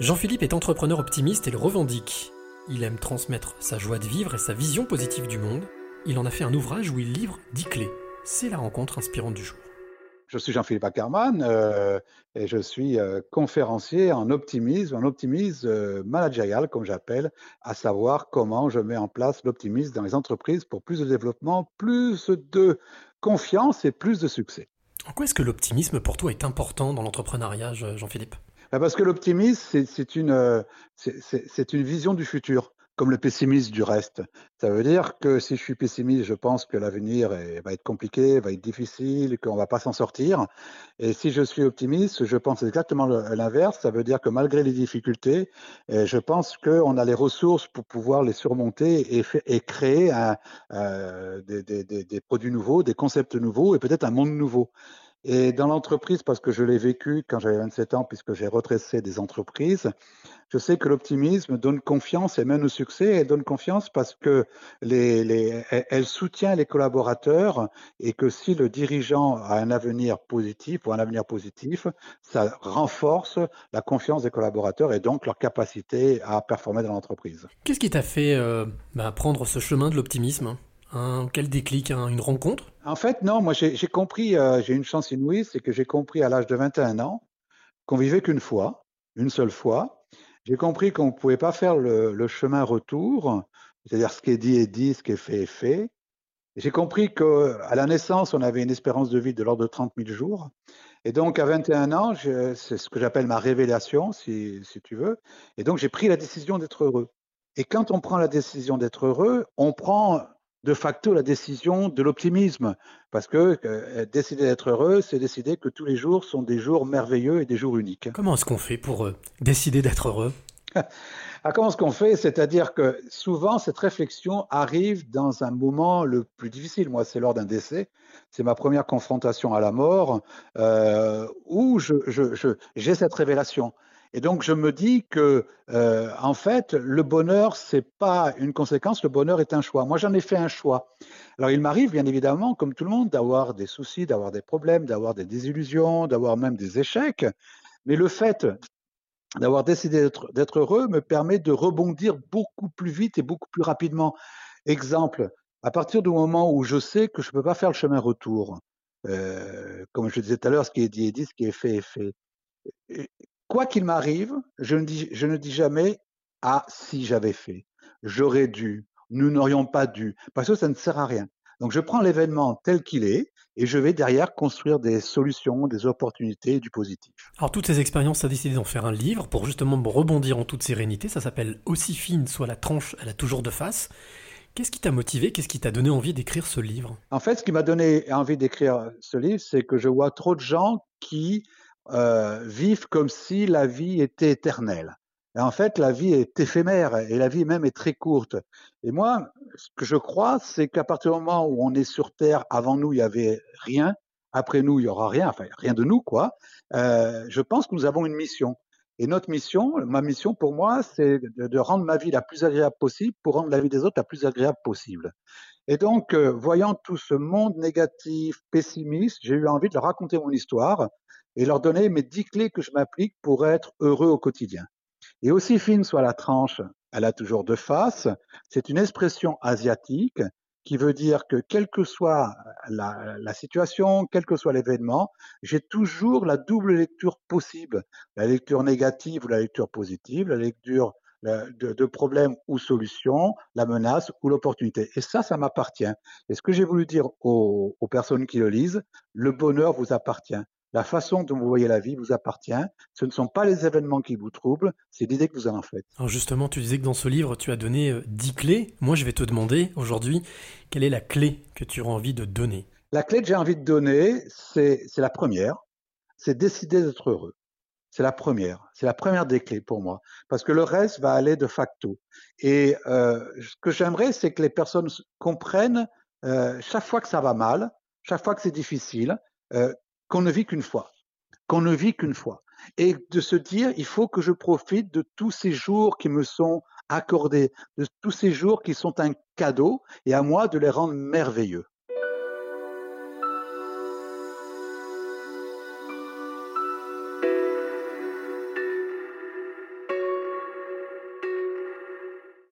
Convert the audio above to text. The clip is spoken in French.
Jean-Philippe est entrepreneur optimiste et le revendique. Il aime transmettre sa joie de vivre et sa vision positive du monde. Il en a fait un ouvrage où il livre 10 clés. C'est la rencontre inspirante du jour. Je suis Jean-Philippe Ackermann euh, et je suis euh, conférencier en optimisme, en optimisme euh, managérial, comme j'appelle, à savoir comment je mets en place l'optimisme dans les entreprises pour plus de développement, plus de confiance et plus de succès. En quoi est-ce que l'optimisme pour toi est important dans l'entrepreneuriat, Jean-Philippe? Parce que l'optimisme, c'est une, euh, une vision du futur, comme le pessimisme du reste. Ça veut dire que si je suis pessimiste, je pense que l'avenir va être compliqué, va être difficile, qu'on ne va pas s'en sortir. Et si je suis optimiste, je pense exactement l'inverse. Ça veut dire que malgré les difficultés, je pense qu'on a les ressources pour pouvoir les surmonter et, créer euh, des produits nouveaux, des concepts nouveaux et peut-être un monde nouveau. Et dans l'entreprise, parce que je l'ai vécu quand j'avais 27 ans, puisque j'ai retracé des entreprises, je sais que l'optimisme donne confiance et mène au succès. Elle donne confiance parce que les, elle soutient les collaborateurs et que si le dirigeant a un avenir positif ou un avenir positif, ça renforce la confiance des collaborateurs et donc leur capacité à performer dans l'entreprise. Qu'est-ce qui t'a fait euh, bah, prendre ce chemin de l'optimisme? Un, quel déclic Une rencontre? En fait, non. Moi, j'ai compris, euh, j'ai une chance inouïe, c'est que j'ai compris à l'âge de 21 ans qu'on vivait qu'une fois, une seule fois. J'ai compris qu'on ne pouvait pas faire le, chemin retour, c'est-à-dire ce qui est dit est dit, ce qui est fait est fait. J'ai compris qu'à la naissance, on avait une espérance de vie de l'ordre de 30 000 jours. Et donc, à 21 ans, c'est ce que j'appelle ma révélation, si, si tu veux. Et donc, j'ai pris la décision d'être heureux. Et quand on prend la décision d'être heureux, on prend de facto la décision de l'optimisme. Parce que euh, décider d'être heureux, c'est décider que tous les jours sont des jours merveilleux et des jours uniques. Comment est-ce qu'on fait pour euh, décider d'être heureux? Ah, Comment est-ce qu'on fait? C'est-à-dire que souvent, cette réflexion arrive dans un moment le plus difficile. Moi, c'est lors d'un décès. C'est ma première confrontation à la mort euh, où j'ai je, cette révélation. Et donc, je me dis que, euh, en fait, le bonheur, c'est pas une conséquence, le bonheur est un choix. Moi, j'en ai fait un choix. Alors, il m'arrive, bien évidemment, comme tout le monde, d'avoir des soucis, d'avoir des problèmes, d'avoir des désillusions, d'avoir même des échecs. Mais le fait d'avoir décidé d'être heureux me permet de rebondir beaucoup plus vite et beaucoup plus rapidement. Exemple, à partir du moment où je sais que je ne peux pas faire le chemin retour, euh, comme je disais tout à l'heure, ce qui est dit est dit, ce qui est fait est fait quoi qu'il m'arrive, je ne dis, je ne dis jamais ah si j'avais fait, j'aurais dû, nous n'aurions pas dû, parce que ça ne sert à rien. Donc je prends l'événement tel qu'il est et je vais derrière construire des solutions, des opportunités, du positif. Alors toutes ces expériences, tu as décidé d'en faire un livre pour justement rebondir en toute sérénité. Ça s'appelle Aussi fine soit la tranche, elle a toujours de face. Qu'est-ce qui t'a motivé? Qu'est-ce qui t'a donné envie d'écrire ce livre? En fait, ce qui m'a donné envie d'écrire ce livre, c'est que je vois trop de gens qui euh, vivent comme si la vie était éternelle. Et en fait, la vie est éphémère et la vie même est très courte. Et moi, ce que je crois, c'est qu'à partir du moment où on est sur Terre, avant nous, il y avait rien, après nous, il y aura rien, enfin rien de nous, quoi. Euh, je pense que nous avons une mission. Et notre mission, ma mission pour moi, c'est de, rendre ma vie la plus agréable possible pour rendre la vie des autres la plus agréable possible. Et donc, euh, voyant tout ce monde négatif, pessimiste, j'ai eu envie de leur raconter mon histoire et leur donner mes dix clés que je m'applique pour être heureux au quotidien. Et aussi fine soit la tranche, elle a toujours deux faces. C'est une expression asiatique qui veut dire que quelle que soit la, situation, quel que soit l'événement, j'ai toujours la double lecture possible, la lecture négative ou la lecture positive, la lecture de, de ou solutions, la menace ou l'opportunité. Et ça, ça m'appartient. Et ce que j'ai voulu dire aux personnes qui le lisent, le bonheur vous appartient. La façon dont vous voyez la vie vous appartient. Ce ne sont pas les événements qui vous troublent, c'est l'idée que vous en faites. Alors justement, tu disais que dans ce livre, tu as donné 10 euh, clés. Moi, je vais te demander aujourd'hui, quelle est la clé que tu auras envie de donner? La clé que j'ai envie de donner, c'est la première, c'est décider d'être heureux. C'est la première. C'est la première des clés pour moi. Parce que le reste va aller de facto. Et euh, ce que j'aimerais, c'est que les personnes comprennent, euh, chaque fois que ça va mal, chaque fois que c'est difficile, euh, qu'on ne vit qu'une fois, qu'on ne vit qu'une fois. Et de se dire, il faut que je profite de tous ces jours qui me sont accordés, de tous ces jours qui sont un cadeau, et à moi de les rendre merveilleux.